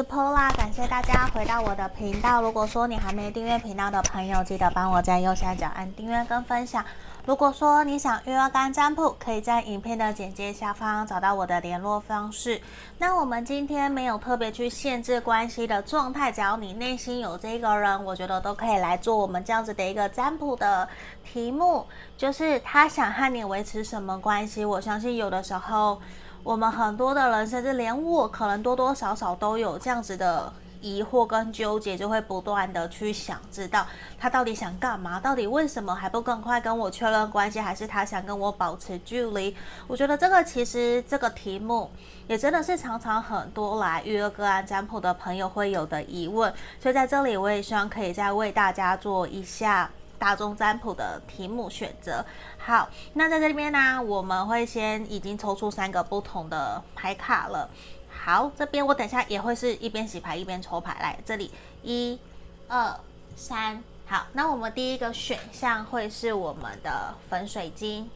是 Pola，感谢大家回到我的频道。如果说你还没订阅频道的朋友，记得帮我在右下角按订阅跟分享。如果说你想预约干占卜，可以在影片的简介下方找到我的联络方式。那我们今天没有特别去限制关系的状态，只要你内心有这个人，我觉得都可以来做我们这样子的一个占卜的题目，就是他想和你维持什么关系。我相信有的时候。我们很多的人，甚至连我，可能多多少少都有这样子的疑惑跟纠结，就会不断的去想知道他到底想干嘛，到底为什么还不更快跟我确认关系，还是他想跟我保持距离？我觉得这个其实这个题目也真的是常常很多来预约个案占卜的朋友会有的疑问，所以在这里我也希望可以再为大家做一下。大众占卜的题目选择。好，那在这边呢，我们会先已经抽出三个不同的牌卡了。好，这边我等下也会是一边洗牌一边抽牌。来，这里一、二、三。好，那我们第一个选项会是我们的粉水晶，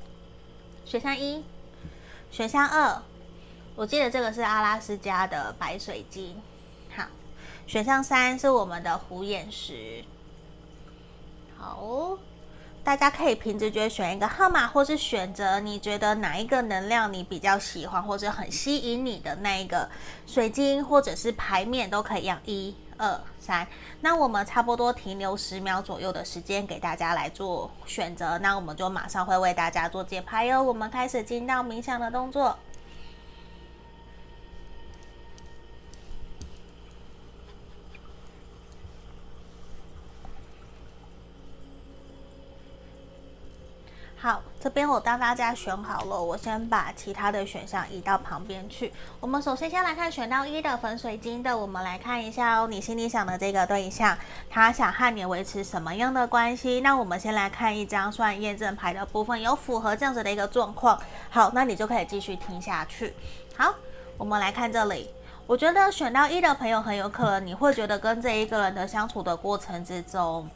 选项一，选项二，我记得这个是阿拉斯加的白水晶。好，选项三是我们的虎眼石。好，大家可以凭直觉选一个号码，或是选择你觉得哪一个能量你比较喜欢，或者很吸引你的那一个水晶，或者是牌面都可以样。一、二、三，那我们差不多停留十秒左右的时间给大家来做选择，那我们就马上会为大家做解牌哟。我们开始进到冥想的动作。这边我当大家选好了，我先把其他的选项移到旁边去。我们首先先来看选到一的粉水晶的，我们来看一下哦，你心里想的这个对象，他想和你维持什么样的关系？那我们先来看一张算验证牌的部分，有符合这样子的一个状况。好，那你就可以继续听下去。好，我们来看这里，我觉得选到一的朋友很有可能你会觉得跟这一个人的相处的过程之中。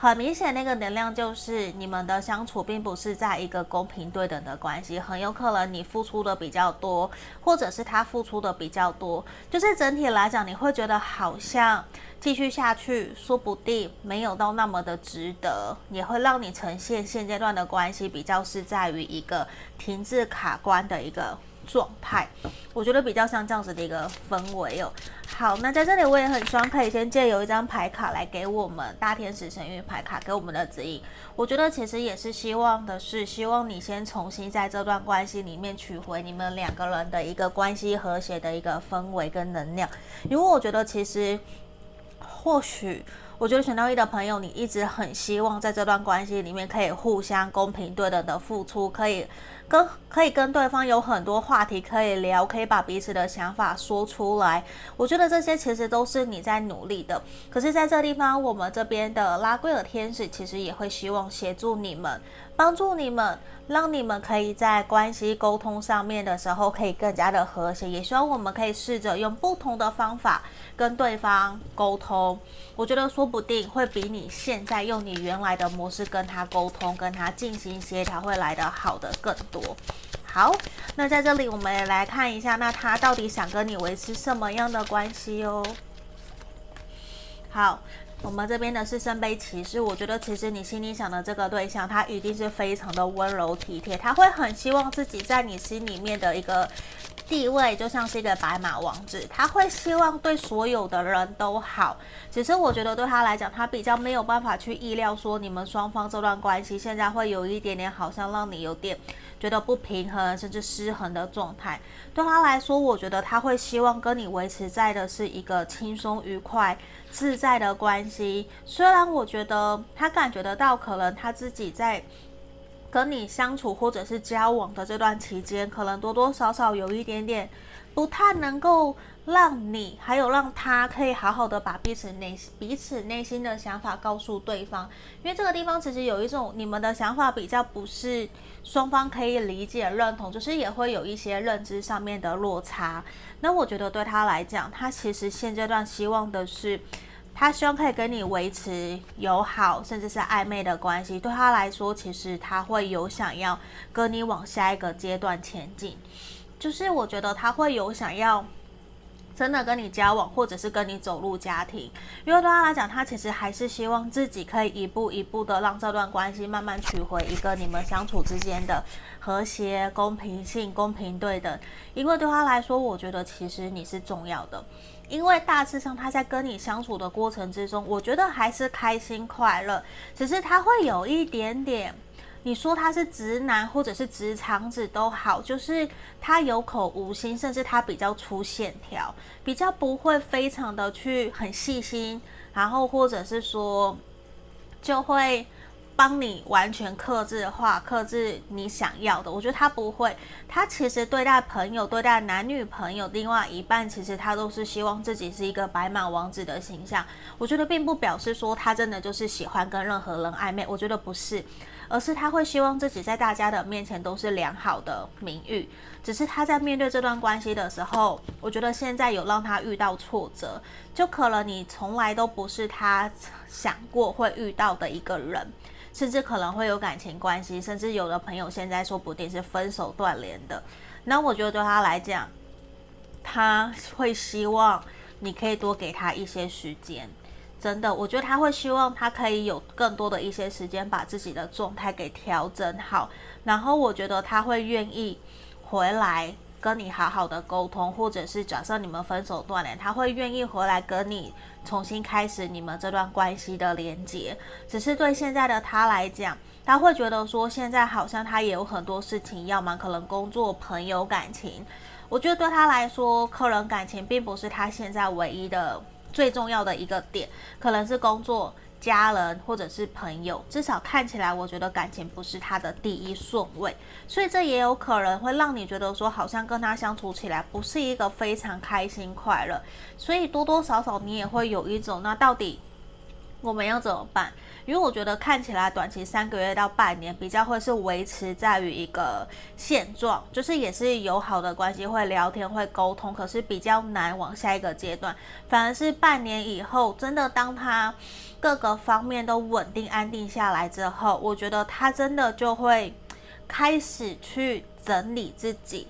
很明显，那个能量就是你们的相处并不是在一个公平对等的关系，很有可能你付出的比较多，或者是他付出的比较多，就是整体来讲，你会觉得好像继续下去，说不定没有到那么的值得，也会让你呈现现阶段的关系比较是在于一个停滞卡关的一个状态，我觉得比较像这样子的一个氛围哦。好，那在这里我也很希望可以先借由一张牌卡来给我们大天使神諭牌卡给我们的指引。我觉得其实也是希望的是，希望你先重新在这段关系里面取回你们两个人的一个关系和谐的一个氛围跟能量。因为我觉得其实或许。我觉得选到一的朋友，你一直很希望在这段关系里面可以互相公平对等的付出，可以跟可以跟对方有很多话题可以聊，可以把彼此的想法说出来。我觉得这些其实都是你在努力的。可是，在这地方，我们这边的拉贵尔天使其实也会希望协助你们，帮助你们，让你们可以在关系沟通上面的时候可以更加的和谐。也希望我们可以试着用不同的方法跟对方沟通。我觉得说。不定会比你现在用你原来的模式跟他沟通、跟他进行协调会来得好的更多。好，那在这里我们也来看一下，那他到底想跟你维持什么样的关系哦？好，我们这边的是圣杯骑士，我觉得其实你心里想的这个对象，他一定是非常的温柔体贴，他会很希望自己在你心里面的一个。地位就像是一个白马王子，他会希望对所有的人都好。只是我觉得对他来讲，他比较没有办法去意料说你们双方这段关系现在会有一点点好像让你有点觉得不平衡甚至失衡的状态。对他来说，我觉得他会希望跟你维持在的是一个轻松愉快、自在的关系。虽然我觉得他感觉得到，可能他自己在。跟你相处或者是交往的这段期间，可能多多少少有一点点不太能够让你，还有让他可以好好的把彼此内彼此内心的想法告诉对方，因为这个地方其实有一种你们的想法比较不是双方可以理解认同，就是也会有一些认知上面的落差。那我觉得对他来讲，他其实现阶段希望的是。他希望可以跟你维持友好，甚至是暧昧的关系。对他来说，其实他会有想要跟你往下一个阶段前进。就是我觉得他会有想要真的跟你交往，或者是跟你走入家庭，因为对他来讲，他其实还是希望自己可以一步一步的让这段关系慢慢取回一个你们相处之间的和谐、公平性、公平对等。因为对他来说，我觉得其实你是重要的，因为大致上他在跟你相处的过程之中，我觉得还是开心快乐，只是他会有一点点。你说他是直男或者是直肠子都好，就是他有口无心，甚至他比较粗线条，比较不会非常的去很细心，然后或者是说就会帮你完全克制化、克制你想要的。我觉得他不会，他其实对待朋友、对待男女朋友，另外一半其实他都是希望自己是一个白马王子的形象。我觉得并不表示说他真的就是喜欢跟任何人暧昧，我觉得不是。而是他会希望自己在大家的面前都是良好的名誉，只是他在面对这段关系的时候，我觉得现在有让他遇到挫折，就可能你从来都不是他想过会遇到的一个人，甚至可能会有感情关系，甚至有的朋友现在说不定是分手断联的。那我觉得对他来讲，他会希望你可以多给他一些时间。真的，我觉得他会希望他可以有更多的一些时间，把自己的状态给调整好。然后我觉得他会愿意回来跟你好好的沟通，或者是假设你们分手断联，他会愿意回来跟你重新开始你们这段关系的连接。只是对现在的他来讲，他会觉得说现在好像他也有很多事情要忙，可能工作、朋友、感情。我觉得对他来说，个人感情并不是他现在唯一的。最重要的一个点，可能是工作、家人或者是朋友，至少看起来，我觉得感情不是他的第一顺位，所以这也有可能会让你觉得说，好像跟他相处起来不是一个非常开心快乐，所以多多少少你也会有一种，那到底我们要怎么办？因为我觉得看起来短期三个月到半年比较会是维持在于一个现状，就是也是友好的关系，会聊天会沟通，可是比较难往下一个阶段。反而是半年以后，真的当他各个方面都稳定安定下来之后，我觉得他真的就会开始去整理自己。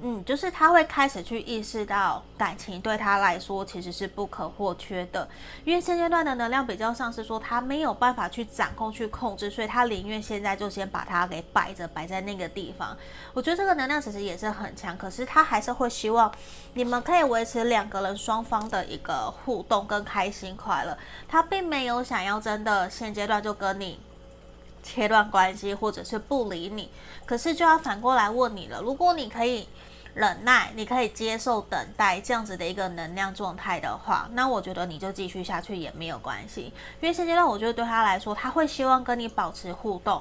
嗯，就是他会开始去意识到感情对他来说其实是不可或缺的，因为现阶段的能量比较像是说他没有办法去掌控、去控制，所以他宁愿现在就先把它给摆着，摆在那个地方。我觉得这个能量其实也是很强，可是他还是会希望你们可以维持两个人双方的一个互动跟开心快乐。他并没有想要真的现阶段就跟你切断关系，或者是不理你。可是就要反过来问你了，如果你可以。忍耐，你可以接受等待这样子的一个能量状态的话，那我觉得你就继续下去也没有关系。因为现阶段，我觉得对他来说，他会希望跟你保持互动，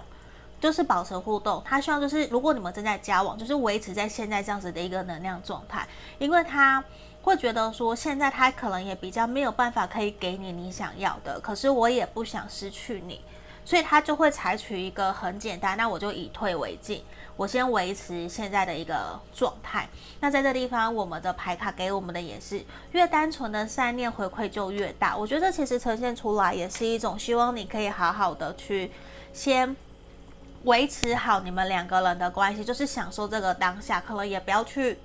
就是保持互动。他希望就是，如果你们正在交往，就是维持在现在这样子的一个能量状态，因为他会觉得说，现在他可能也比较没有办法可以给你你想要的，可是我也不想失去你，所以他就会采取一个很简单，那我就以退为进。我先维持现在的一个状态。那在这地方，我们的牌卡给我们的也是越单纯的善念回馈就越大。我觉得这其实呈现出来也是一种希望你可以好好的去先维持好你们两个人的关系，就是享受这个当下，可能也不要去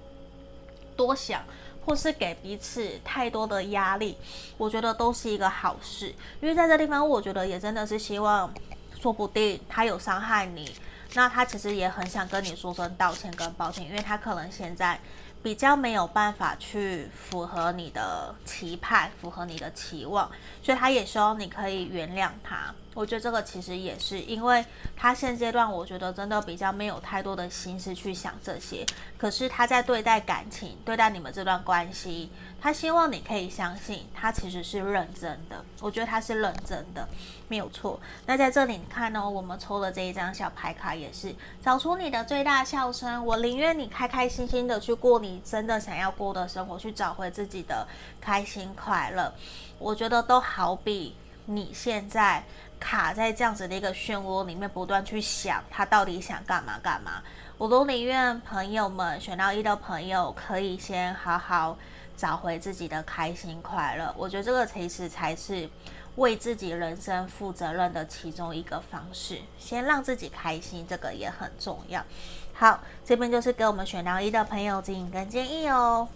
多想，或是给彼此太多的压力。我觉得都是一个好事，因为在这地方，我觉得也真的是希望，说不定他有伤害你。那他其实也很想跟你说声道歉跟抱歉，因为他可能现在比较没有办法去符合你的期盼，符合你的期望，所以他也希望你可以原谅他。我觉得这个其实也是，因为他现阶段我觉得真的比较没有太多的心思去想这些，可是他在对待感情，对待你们这段关系。他希望你可以相信，他其实是认真的。我觉得他是认真的，没有错。那在这里你看呢，我们抽的这一张小牌卡也是找出你的最大笑声。我宁愿你开开心心的去过你真的想要过的生活，去找回自己的开心快乐。我觉得都好比你现在卡在这样子的一个漩涡里面，不断去想他到底想干嘛干嘛。我都宁愿朋友们选到一的朋友可以先好好。找回自己的开心快乐，我觉得这个其实才是为自己人生负责任的其中一个方式。先让自己开心，这个也很重要。好，这边就是给我们选到一的朋友指引跟建议哦。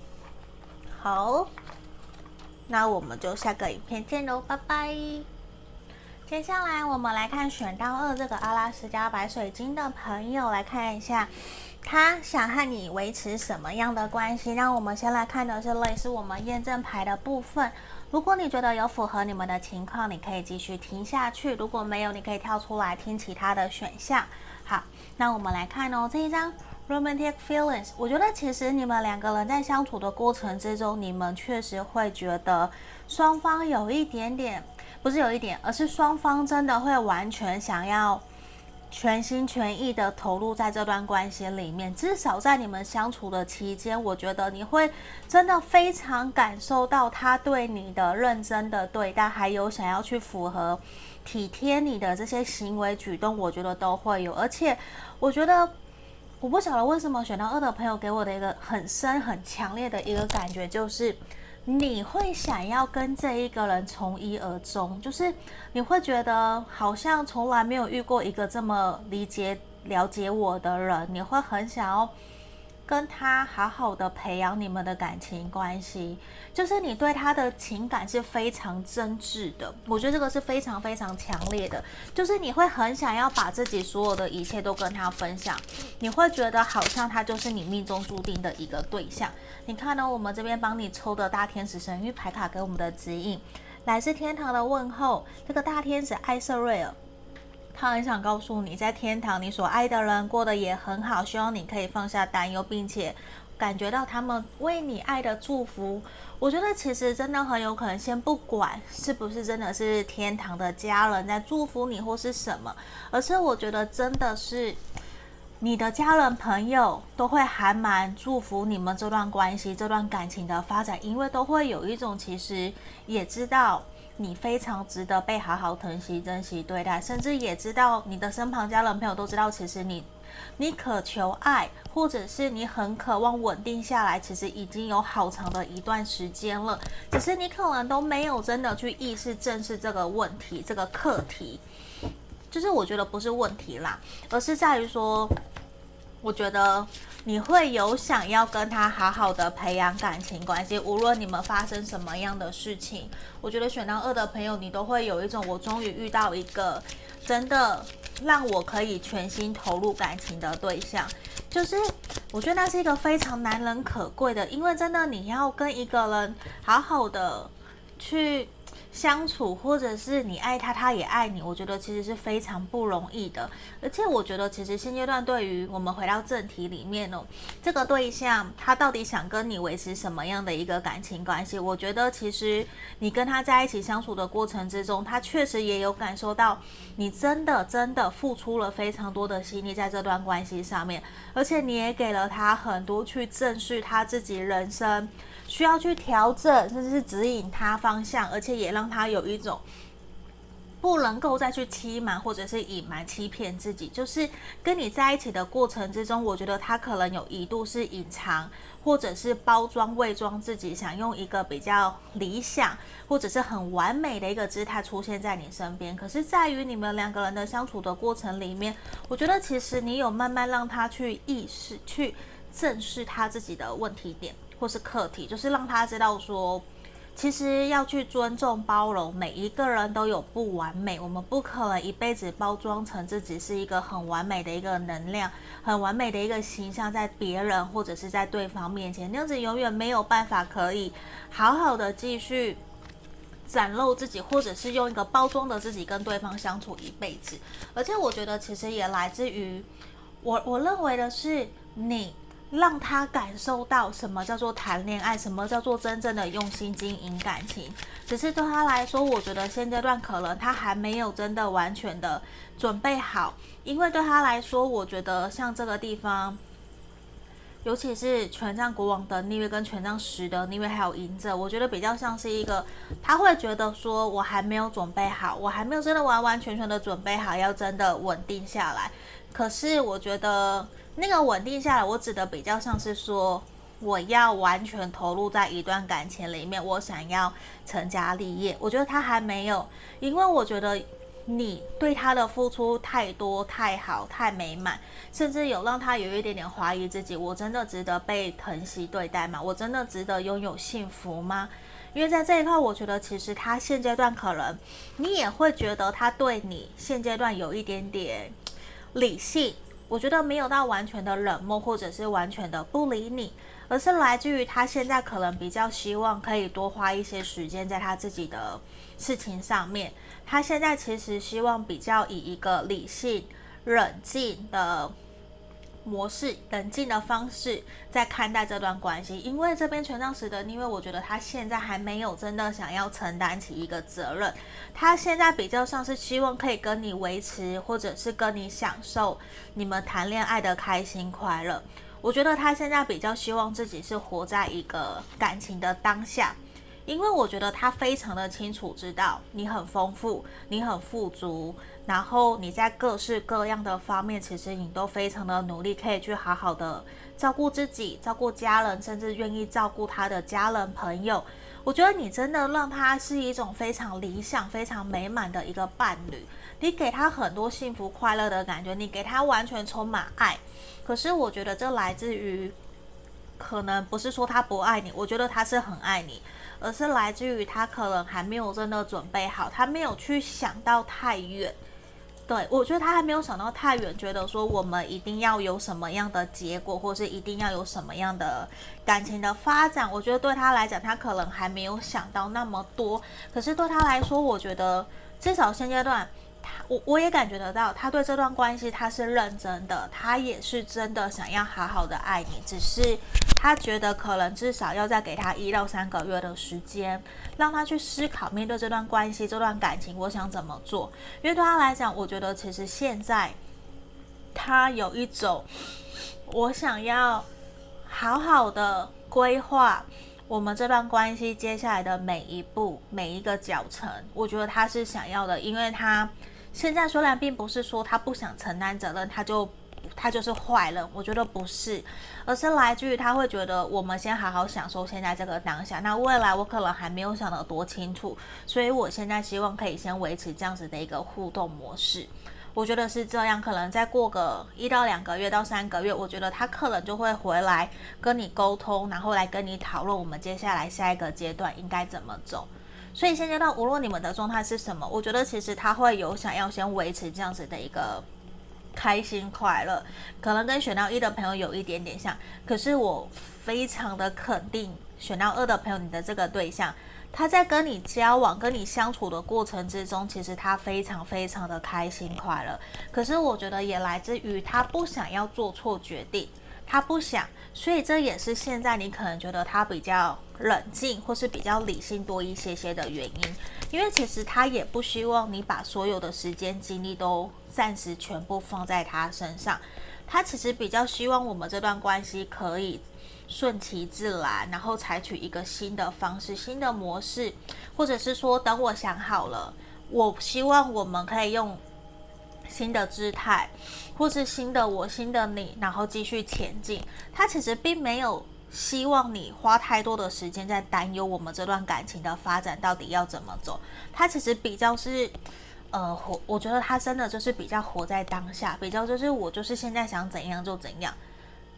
好，那我们就下个影片见喽，拜拜。接下来我们来看选到二这个阿拉斯加白水晶的朋友，来看一下他想和你维持什么样的关系。那我们先来看的是类似我们验证牌的部分。如果你觉得有符合你们的情况，你可以继续听下去；如果没有，你可以跳出来听其他的选项。好，那我们来看哦，这一张 Romantic Feelings。我觉得其实你们两个人在相处的过程之中，你们确实会觉得双方有一点点。不是有一点，而是双方真的会完全想要全心全意的投入在这段关系里面。至少在你们相处的期间，我觉得你会真的非常感受到他对你的认真的对待，还有想要去符合体贴你的这些行为举动，我觉得都会有。而且，我觉得我不晓得为什么选到二的朋友给我的一个很深、很强烈的一个感觉就是。你会想要跟这一个人从一而终，就是你会觉得好像从来没有遇过一个这么理解、了解我的人，你会很想要。跟他好好的培养你们的感情关系，就是你对他的情感是非常真挚的。我觉得这个是非常非常强烈的，就是你会很想要把自己所有的一切都跟他分享，你会觉得好像他就是你命中注定的一个对象。你看呢？我们这边帮你抽的大天使神諭牌卡给我们的指引，来自天堂的问候，这个大天使艾瑟瑞尔。他很想告诉你，在天堂，你所爱的人过得也很好。希望你可以放下担忧，并且感觉到他们为你爱的祝福。我觉得其实真的很有可能，先不管是不是真的是天堂的家人在祝福你，或是什么，而是我觉得真的是你的家人朋友都会还蛮祝福你们这段关系、这段感情的发展，因为都会有一种其实也知道。你非常值得被好好疼惜、珍惜对待，甚至也知道你的身旁家人朋友都知道，其实你，你渴求爱，或者是你很渴望稳定下来，其实已经有好长的一段时间了，只是你可能都没有真的去意识正视这个问题、这个课题。就是我觉得不是问题啦，而是在于说，我觉得。你会有想要跟他好好的培养感情关系，无论你们发生什么样的事情，我觉得选到二的朋友，你都会有一种我终于遇到一个真的让我可以全心投入感情的对象，就是我觉得那是一个非常难能可贵的，因为真的你要跟一个人好好的去。相处，或者是你爱他，他也爱你，我觉得其实是非常不容易的。而且我觉得，其实现阶段对于我们回到正题里面哦，这个对象他到底想跟你维持什么样的一个感情关系？我觉得其实你跟他在一起相处的过程之中，他确实也有感受到你真的真的付出了非常多的心力在这段关系上面，而且你也给了他很多去正视他自己人生。需要去调整，甚至是指引他方向，而且也让他有一种不能够再去欺瞒或者是隐瞒、欺骗自己。就是跟你在一起的过程之中，我觉得他可能有一度是隐藏，或者是包装、伪装自己，想用一个比较理想或者是很完美的一个姿态出现在你身边。可是，在于你们两个人的相处的过程里面，我觉得其实你有慢慢让他去意识、去正视他自己的问题点。或是课题，就是让他知道说，其实要去尊重、包容每一个人都有不完美，我们不可能一辈子包装成自己是一个很完美的一个能量、很完美的一个形象，在别人或者是在对方面前，那样子永远没有办法可以好好的继续展露自己，或者是用一个包装的自己跟对方相处一辈子。而且我觉得，其实也来自于我，我认为的是你。让他感受到什么叫做谈恋爱，什么叫做真正的用心经营感情。只是对他来说，我觉得现阶段可能他还没有真的完全的准备好，因为对他来说，我觉得像这个地方，尤其是权杖国王的逆位跟权杖十的逆位还有银者，我觉得比较像是一个他会觉得说，我还没有准备好，我还没有真的完完全全的准备好，要真的稳定下来。可是我觉得。那个稳定下来，我指的比较像是说，我要完全投入在一段感情里面，我想要成家立业。我觉得他还没有，因为我觉得你对他的付出太多、太好、太美满，甚至有让他有一点点怀疑自己：我真的值得被疼惜对待吗？我真的值得拥有幸福吗？因为在这一块，我觉得其实他现阶段可能你也会觉得他对你现阶段有一点点理性，我觉得没有到完全的冷漠，或者是完全的不理你，而是来自于他现在可能比较希望可以多花一些时间在他自己的事情上面。他现在其实希望比较以一个理性、冷静的模式、冷静的方式在看待这段关系。因为这边权杖十的，因为我觉得他现在还没有真的想要承担起一个责任。他现在比较像是希望可以跟你维持，或者是跟你享受你们谈恋爱的开心快乐。我觉得他现在比较希望自己是活在一个感情的当下。因为我觉得他非常的清楚知道你很丰富，你很富足，然后你在各式各样的方面，其实你都非常的努力，可以去好好的照顾自己，照顾家人，甚至愿意照顾他的家人朋友。我觉得你真的让他是一种非常理想、非常美满的一个伴侣，你给他很多幸福快乐的感觉，你给他完全充满爱。可是我觉得这来自于，可能不是说他不爱你，我觉得他是很爱你。而是来自于他可能还没有真的准备好，他没有去想到太远。对，我觉得他还没有想到太远，觉得说我们一定要有什么样的结果，或是一定要有什么样的感情的发展。我觉得对他来讲，他可能还没有想到那么多。可是对他来说，我觉得至少现阶段。我我也感觉得到，他对这段关系他是认真的，他也是真的想要好好的爱你，只是他觉得可能至少要再给他一到三个月的时间，让他去思考面对这段关系、这段感情，我想怎么做。因为对他来讲，我觉得其实现在他有一种我想要好好的规划我们这段关系接下来的每一步、每一个脚程，我觉得他是想要的，因为他。现在虽然并不是说他不想承担责任，他就他就是坏人，我觉得不是，而是来自于他会觉得我们先好好享受现在这个当下，那未来我可能还没有想得多清楚，所以我现在希望可以先维持这样子的一个互动模式，我觉得是这样，可能再过个一到两个月到三个月，我觉得他可能就会回来跟你沟通，然后来跟你讨论我们接下来下一个阶段应该怎么走。所以现阶段，无论你们的状态是什么，我觉得其实他会有想要先维持这样子的一个开心快乐，可能跟选到一的朋友有一点点像。可是我非常的肯定，选到二的朋友，你的这个对象，他在跟你交往、跟你相处的过程之中，其实他非常非常的开心快乐。可是我觉得也来自于他不想要做错决定。他不想，所以这也是现在你可能觉得他比较冷静，或是比较理性多一些些的原因。因为其实他也不希望你把所有的时间精力都暂时全部放在他身上。他其实比较希望我们这段关系可以顺其自然，然后采取一个新的方式、新的模式，或者是说等我想好了，我希望我们可以用。新的姿态，或是新的我、新的你，然后继续前进。他其实并没有希望你花太多的时间在担忧我们这段感情的发展到底要怎么走。他其实比较是，呃，活，我觉得他真的就是比较活在当下，比较就是我就是现在想怎样就怎样。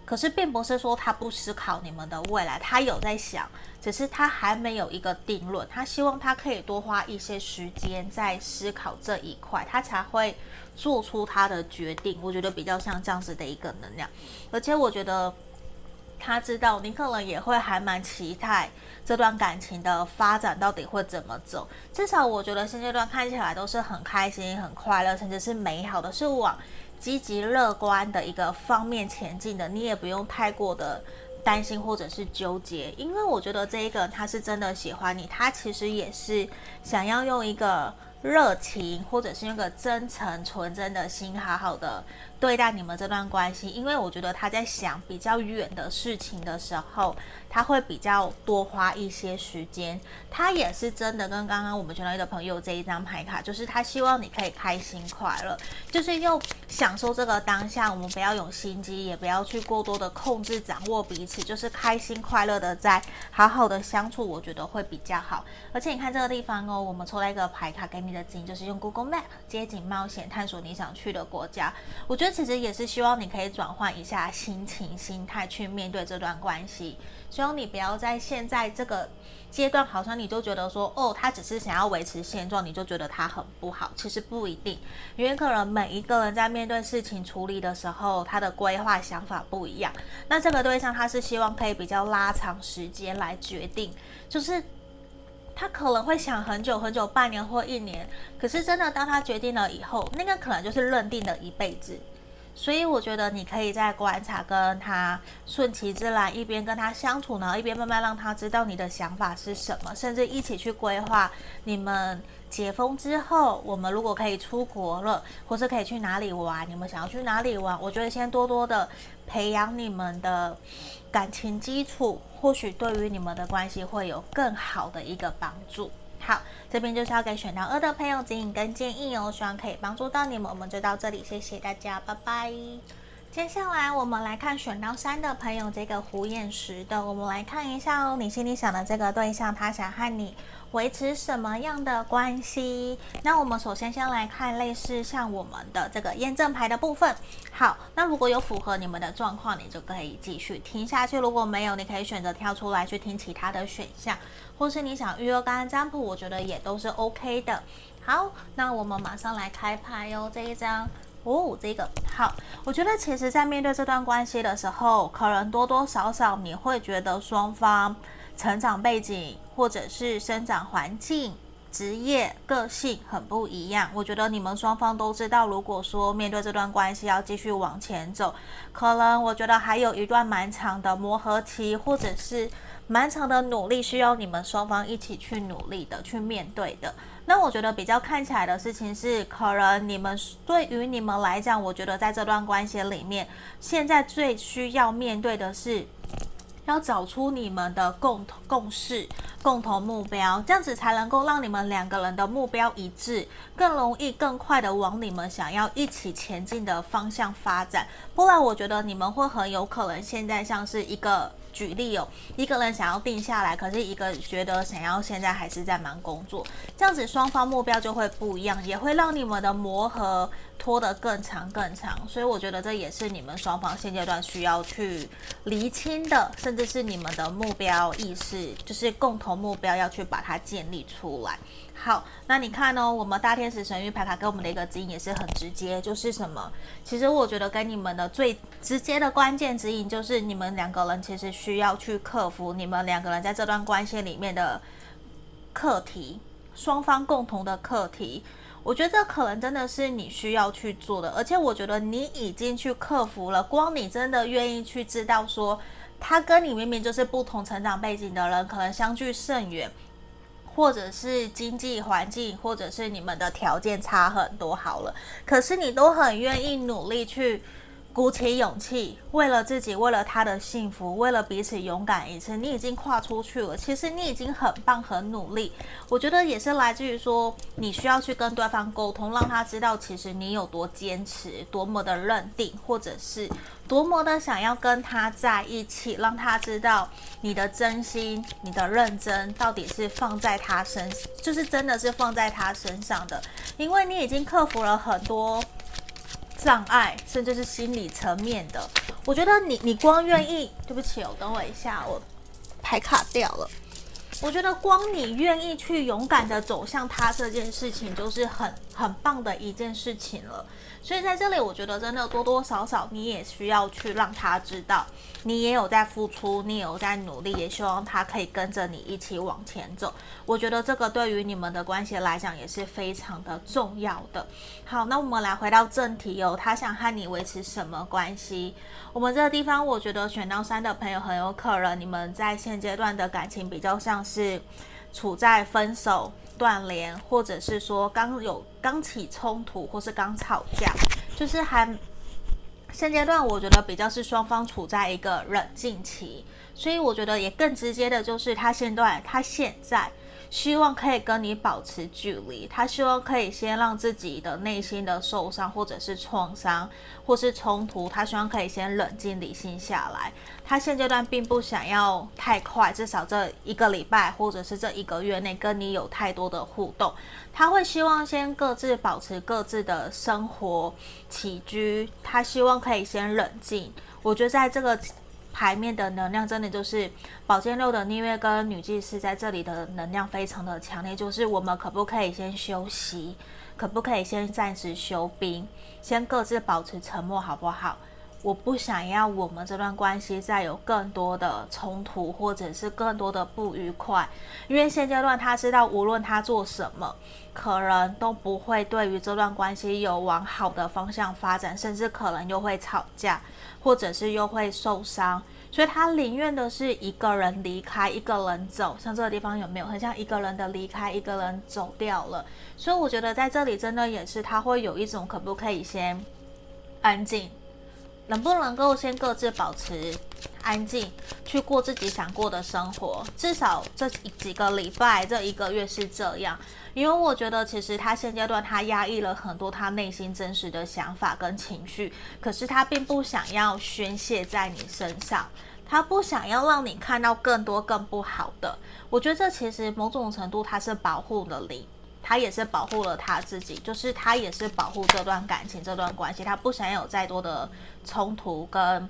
可是并不是说他不思考你们的未来，他有在想，只是他还没有一个定论。他希望他可以多花一些时间在思考这一块，他才会做出他的决定。我觉得比较像这样子的一个能量，而且我觉得他知道你可能也会还蛮期待这段感情的发展到底会怎么走。至少我觉得现阶段看起来都是很开心、很快乐，甚至是美好的，是往。积极乐观的一个方面前进的，你也不用太过的担心或者是纠结，因为我觉得这一个他是真的喜欢你，他其实也是想要用一个热情或者是用个真诚纯真的心，好好的对待你们这段关系，因为我觉得他在想比较远的事情的时候，他会比较多花一些时间。他也是真的跟刚刚我们选到一个朋友这一张牌卡，就是他希望你可以开心快乐，就是又享受这个当下。我们不要有心机，也不要去过多的控制掌握彼此，就是开心快乐的在好好的相处，我觉得会比较好。而且你看这个地方哦，我们抽了一个牌卡给你的指引，就是用 Google Map 街景冒险探索你想去的国家。我觉得。其实也是希望你可以转换一下心情、心态去面对这段关系。希望你不要在现在这个阶段，好像你就觉得说，哦，他只是想要维持现状，你就觉得他很不好。其实不一定，因为可能每一个人在面对事情处理的时候，他的规划想法不一样。那这个对象他是希望可以比较拉长时间来决定，就是。他可能会想很久很久，半年或一年。可是真的，当他决定了以后，那个可能就是认定的一辈子。所以我觉得你可以在观察，跟他顺其自然，一边跟他相处，呢一边慢慢让他知道你的想法是什么，甚至一起去规划你们。解封之后，我们如果可以出国了，或是可以去哪里玩，你们想要去哪里玩？我觉得先多多的培养你们的感情基础，或许对于你们的关系会有更好的一个帮助。好，这边就是要给选到二的朋友指引跟建议哦，希望可以帮助到你们。我们就到这里，谢谢大家，拜拜。接下来我们来看选到三的朋友，这个虎眼石的，我们来看一下哦，你心里想的这个对象，他想和你。维持什么样的关系？那我们首先先来看类似像我们的这个验证牌的部分。好，那如果有符合你们的状况，你就可以继续听下去；如果没有，你可以选择跳出来去听其他的选项，或是你想预约刚刚占卜，我觉得也都是 OK 的。好，那我们马上来开牌哟。这一张哦，这个好，我觉得其实在面对这段关系的时候，可能多多少少你会觉得双方。成长背景，或者是生长环境、职业、个性很不一样。我觉得你们双方都知道，如果说面对这段关系要继续往前走，可能我觉得还有一段蛮长的磨合期，或者是蛮长的努力，需要你们双方一起去努力的去面对的。那我觉得比较看起来的事情是，可能你们对于你们来讲，我觉得在这段关系里面，现在最需要面对的是。要找出你们的共同共识、共同目标，这样子才能够让你们两个人的目标一致，更容易、更快的往你们想要一起前进的方向发展。不然，我觉得你们会很有可能现在像是一个。举例哦，一个人想要定下来，可是一个觉得想要现在还是在忙工作，这样子双方目标就会不一样，也会让你们的磨合拖得更长更长。所以我觉得这也是你们双方现阶段需要去厘清的，甚至是你们的目标意识，就是共同目标要去把它建立出来。好，那你看哦，我们大天使神域牌卡给我们的一个指引也是很直接，就是什么？其实我觉得跟你们的最直接的关键指引就是，你们两个人其实需要去克服你们两个人在这段关系里面的课题，双方共同的课题。我觉得这可能真的是你需要去做的，而且我觉得你已经去克服了。光你真的愿意去知道说，他跟你明明就是不同成长背景的人，可能相距甚远。或者是经济环境，或者是你们的条件差很多，好了，可是你都很愿意努力去。鼓起勇气，为了自己，为了他的幸福，为了彼此勇敢一次，你已经跨出去了。其实你已经很棒，很努力。我觉得也是来自于说，你需要去跟对方沟通，让他知道其实你有多坚持，多么的认定，或者是多么的想要跟他在一起，让他知道你的真心、你的认真到底是放在他身，就是真的是放在他身上的，因为你已经克服了很多。障碍，甚至是心理层面的，我觉得你你光愿意，对不起哦，等我一下，我牌卡掉了。我觉得光你愿意去勇敢的走向他这件事情，就是很很棒的一件事情了。所以在这里，我觉得真的多多少少你也需要去让他知道，你也有在付出，你有在努力，也希望他可以跟着你一起往前走。我觉得这个对于你们的关系来讲也是非常的重要的。好，那我们来回到正题哦，他想和你维持什么关系？我们这个地方，我觉得选到三的朋友很有可能，你们在现阶段的感情比较像是处在分手、断联，或者是说刚有刚起冲突，或是刚吵架，就是还现阶段我觉得比较是双方处在一个冷静期，所以我觉得也更直接的就是他现段他现在。希望可以跟你保持距离，他希望可以先让自己的内心的受伤，或者是创伤，或是冲突，他希望可以先冷静理性下来。他现阶段并不想要太快，至少这一个礼拜或者是这一个月内跟你有太多的互动。他会希望先各自保持各自的生活起居，他希望可以先冷静。我觉得在这个。牌面的能量真的就是宝剑六的逆位跟女祭司在这里的能量非常的强烈，就是我们可不可以先休息，可不可以先暂时休兵，先各自保持沉默，好不好？我不想要我们这段关系再有更多的冲突，或者是更多的不愉快，因为现阶段他知道无论他做什么，可能都不会对于这段关系有往好的方向发展，甚至可能又会吵架。或者是又会受伤，所以他宁愿的是一个人离开，一个人走。像这个地方有没有很像一个人的离开，一个人走掉了？所以我觉得在这里真的也是他会有一种可不可以先安静，能不能够先各自保持安静，去过自己想过的生活？至少这几个礼拜，这一个月是这样。因为我觉得，其实他现阶段他压抑了很多他内心真实的想法跟情绪，可是他并不想要宣泄在你身上，他不想要让你看到更多更不好的。我觉得这其实某种程度他是保护了你，他也是保护了他自己，就是他也是保护这段感情、这段关系，他不想有再多的冲突跟。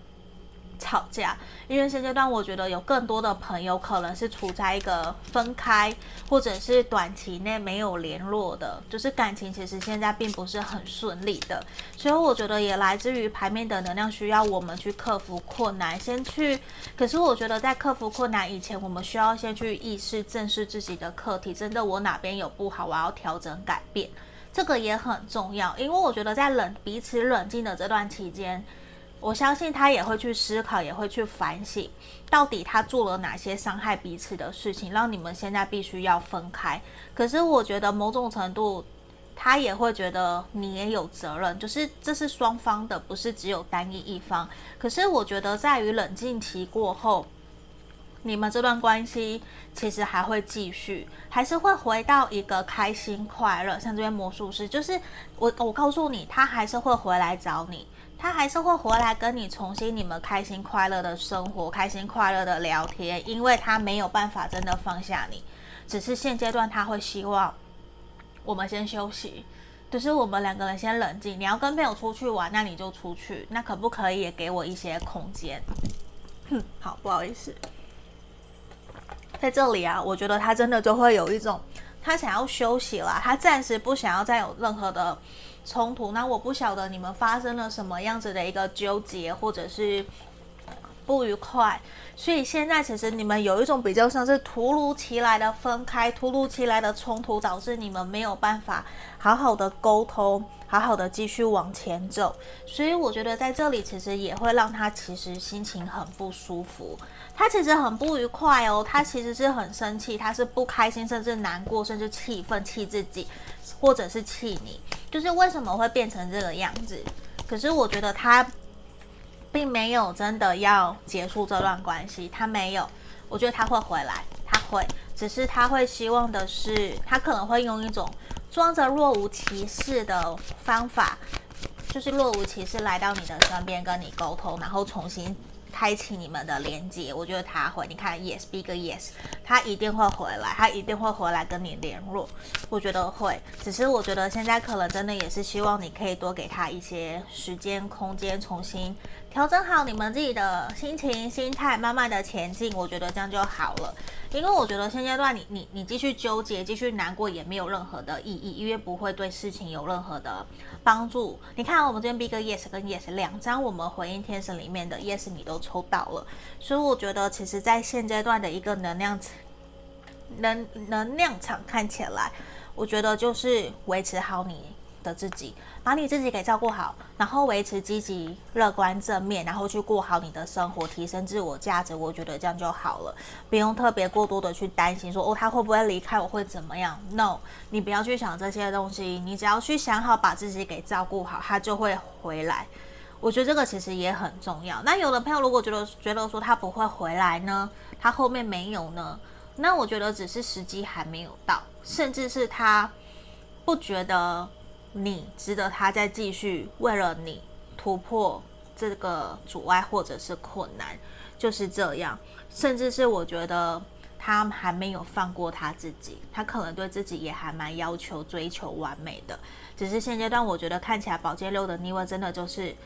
吵架，因为现阶段我觉得有更多的朋友可能是处在一个分开，或者是短期内没有联络的，就是感情其实现在并不是很顺利的，所以我觉得也来自于牌面的能量需要我们去克服困难，先去。可是我觉得在克服困难以前，我们需要先去意识、正视自己的课题，真的我哪边有不好，我要调整改变，这个也很重要。因为我觉得在冷彼此冷静的这段期间。我相信他也会去思考，也会去反省，到底他做了哪些伤害彼此的事情，让你们现在必须要分开。可是我觉得某种程度，他也会觉得你也有责任，就是这是双方的，不是只有单一一方。可是我觉得在于冷静期过后，你们这段关系其实还会继续，还是会回到一个开心快乐。像这边魔术师，就是我，我告诉你，他还是会回来找你。他还是会回来跟你重新你们开心快乐的生活，开心快乐的聊天，因为他没有办法真的放下你，只是现阶段他会希望我们先休息，就是我们两个人先冷静。你要跟朋友出去玩，那你就出去，那可不可以也给我一些空间？哼，好，不好意思，在这里啊，我觉得他真的就会有一种他想要休息了，他暂时不想要再有任何的。冲突，那我不晓得你们发生了什么样子的一个纠结，或者是不愉快，所以现在其实你们有一种比较像是突如其来的分开，突如其来的冲突，导致你们没有办法好好的沟通，好好的继续往前走。所以我觉得在这里其实也会让他其实心情很不舒服，他其实很不愉快哦，他其实是很生气，他是不开心，甚至难过，甚至气愤，气自己。或者是气你，就是为什么会变成这个样子？可是我觉得他并没有真的要结束这段关系，他没有。我觉得他会回来，他会，只是他会希望的是，他可能会用一种装着若无其事的方法，就是若无其事来到你的身边跟你沟通，然后重新。开启你们的连接，我觉得他会。你看，yes，big yes，他一定会回来，他一定会回来跟你联络。我觉得会，只是我觉得现在可能真的也是希望你可以多给他一些时间、空间，重新调整好你们自己的心情、心态，慢慢的前进。我觉得这样就好了。因为我觉得现阶段你你你继续纠结、继续难过也没有任何的意义，因为不会对事情有任何的帮助。你看，我们这边 Big Yes 跟 Yes 两张，我们回应天使里面的 Yes 你都抽到了，所以我觉得其实在现阶段的一个能量能能量场看起来，我觉得就是维持好你的自己。把你自己给照顾好，然后维持积极、乐观、正面，然后去过好你的生活，提升自我价值。我觉得这样就好了，不用特别过多的去担心说哦，他会不会离开我，会怎么样？No，你不要去想这些东西，你只要去想好把自己给照顾好，他就会回来。我觉得这个其实也很重要。那有的朋友如果觉得觉得说他不会回来呢，他后面没有呢，那我觉得只是时机还没有到，甚至是他不觉得你值得他再继续为了你突破这个阻碍或者是困难，就是这样。甚至是我觉得他还没有放过他自己，他可能对自己也还蛮要求、追求完美的。只是现阶段我觉得看起来宝剑六的逆位真的就是。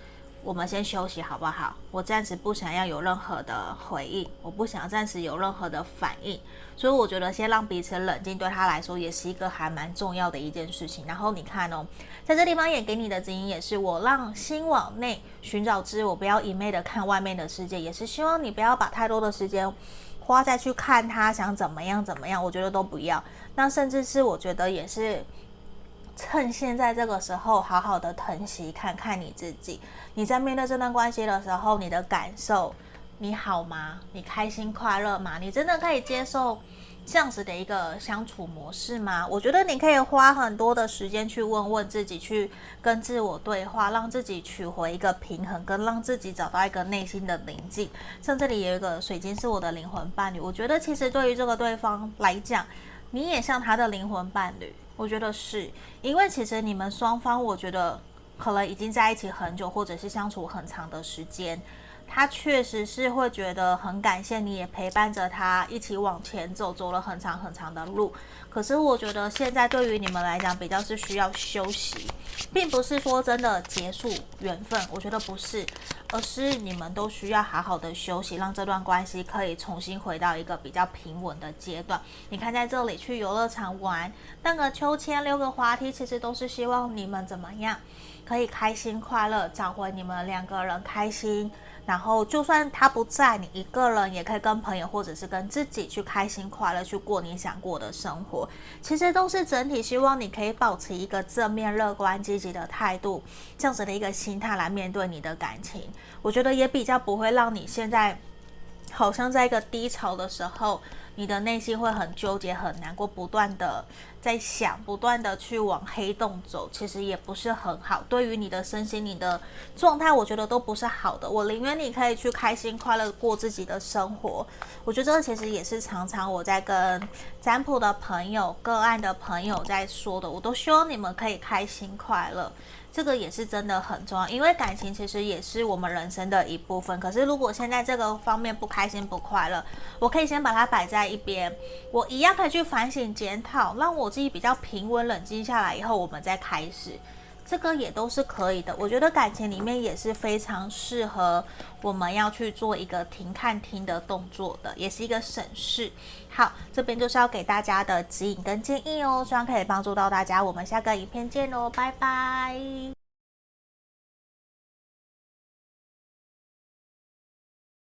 我们先休息好不好？我暂时不想要有任何的回应，我不想暂时有任何的反应，所以我觉得先让彼此冷静，对他来说也是一个还蛮重要的一件事情。然后你看哦，在这地方也给你的指引也是，我让心往内寻找之，我不要一昧的看外面的世界，也是希望你不要把太多的时间花在去看他想怎么样怎么样，我觉得都不要。那甚至是我觉得也是。趁现在这个时候，好好的疼惜看看你自己。你在面对这段关系的时候，你的感受，你好吗？你开心快乐吗？你真的可以接受这样子的一个相处模式吗？我觉得你可以花很多的时间去问问自己，去跟自我对话，让自己取回一个平衡，跟让自己找到一个内心的宁静。像这里有一个水晶是我的灵魂伴侣，我觉得其实对于这个对方来讲，你也像他的灵魂伴侣。我觉得是因为其实你们双方，我觉得可能已经在一起很久，或者是相处很长的时间。他确实是会觉得很感谢你，也陪伴着他一起往前走，走了很长很长的路。可是我觉得现在对于你们来讲，比较是需要休息，并不是说真的结束缘分，我觉得不是，而是你们都需要好好的休息，让这段关系可以重新回到一个比较平稳的阶段。你看，在这里去游乐场玩，荡个秋千，溜个滑梯，其实都是希望你们怎么样，可以开心快乐，找回你们两个人开心。然后，就算他不在，你一个人也可以跟朋友或者是跟自己去开心快乐，去过你想过的生活。其实都是整体，希望你可以保持一个正面、乐观、积极的态度，这样子的一个心态来面对你的感情。我觉得也比较不会让你现在好像在一个低潮的时候。你的内心会很纠结、很难过，不断的在想，不断的去往黑洞走，其实也不是很好。对于你的身心、你的状态，我觉得都不是好的。我宁愿你可以去开心快乐过自己的生活。我觉得这个其实也是常常我在跟占卜的朋友、个案的朋友在说的。我都希望你们可以开心快乐。这个也是真的很重要，因为感情其实也是我们人生的一部分。可是如果现在这个方面不开心、不快乐，我可以先把它摆在一边，我一样可以去反省检讨，让我自己比较平稳、冷静下来以后，我们再开始。这个也都是可以的。我觉得感情里面也是非常适合我们要去做一个停、看、听的动作的，也是一个审视。好，这边就是要给大家的指引跟建议哦，希望可以帮助到大家。我们下个影片见喽，拜拜。